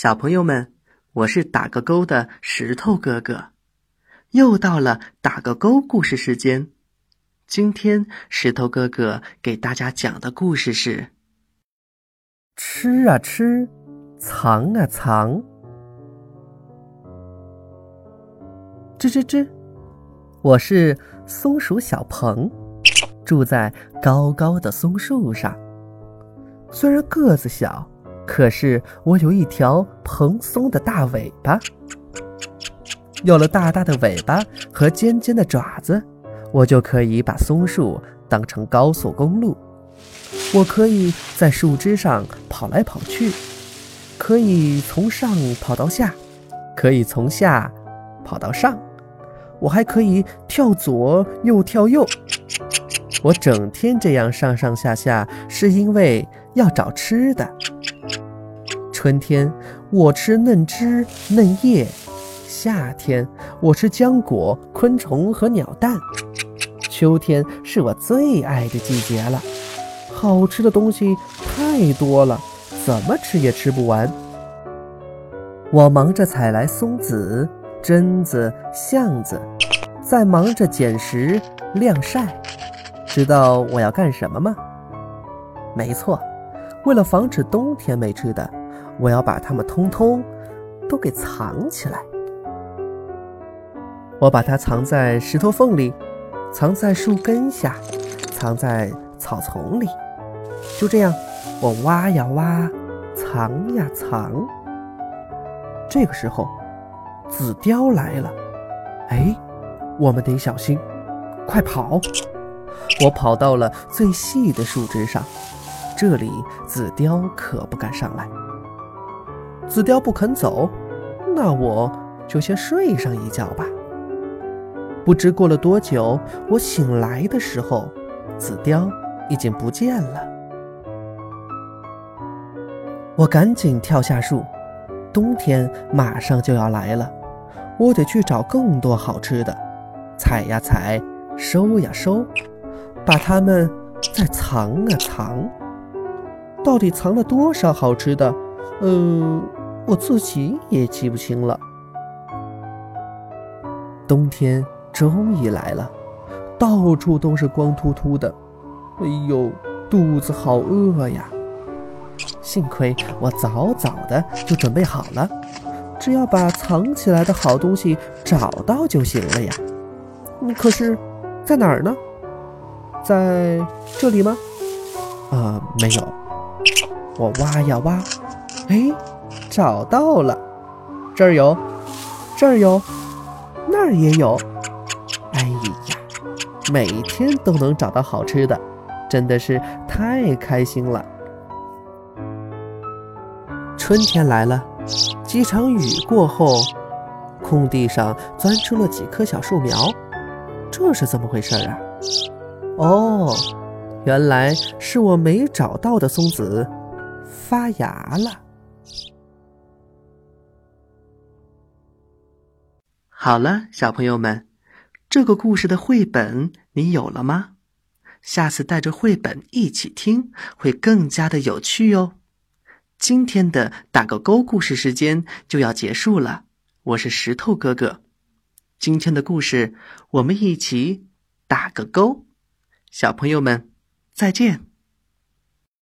小朋友们，我是打个勾的石头哥哥，又到了打个勾故事时间。今天石头哥哥给大家讲的故事是：吃啊吃，藏啊藏。吱吱吱，我是松鼠小鹏，住在高高的松树上。虽然个子小。可是我有一条蓬松的大尾巴，有了大大的尾巴和尖尖的爪子，我就可以把松树当成高速公路。我可以在树枝上跑来跑去，可以从上跑到下，可以从下跑到上，我还可以跳左又跳右。我整天这样上上下下，是因为要找吃的。春天，我吃嫩枝嫩叶；夏天，我吃浆果、昆虫和鸟蛋；秋天是我最爱的季节了。好吃的东西太多了，怎么吃也吃不完。我忙着采来松子、榛子、橡子，在忙着捡拾、晾晒。知道我要干什么吗？没错，为了防止冬天没吃的。我要把它们通通都给藏起来。我把它藏在石头缝里，藏在树根下，藏在草丛里。就这样，我挖呀挖，藏呀藏。这个时候，紫貂来了。哎，我们得小心，快跑！我跑到了最细的树枝上，这里紫貂可不敢上来。紫貂不肯走，那我就先睡上一觉吧。不知过了多久，我醒来的时候，紫貂已经不见了。我赶紧跳下树，冬天马上就要来了，我得去找更多好吃的，采呀采，收呀收，把它们再藏啊藏。到底藏了多少好吃的？嗯。我自己也记不清了。冬天终于来了，到处都是光秃秃的，哎呦，肚子好饿呀！幸亏我早早的就准备好了，只要把藏起来的好东西找到就行了呀。可是，在哪儿呢？在这里吗？啊，没有。我挖呀挖，哎。找到了，这儿有，这儿有，那儿也有。哎呀，每天都能找到好吃的，真的是太开心了。春天来了，几场雨过后，空地上钻出了几棵小树苗，这是怎么回事啊？哦，原来是我没找到的松子发芽了。好了，小朋友们，这个故事的绘本你有了吗？下次带着绘本一起听，会更加的有趣哟。今天的打个勾故事时间就要结束了，我是石头哥哥。今天的故事我们一起打个勾，小朋友们再见。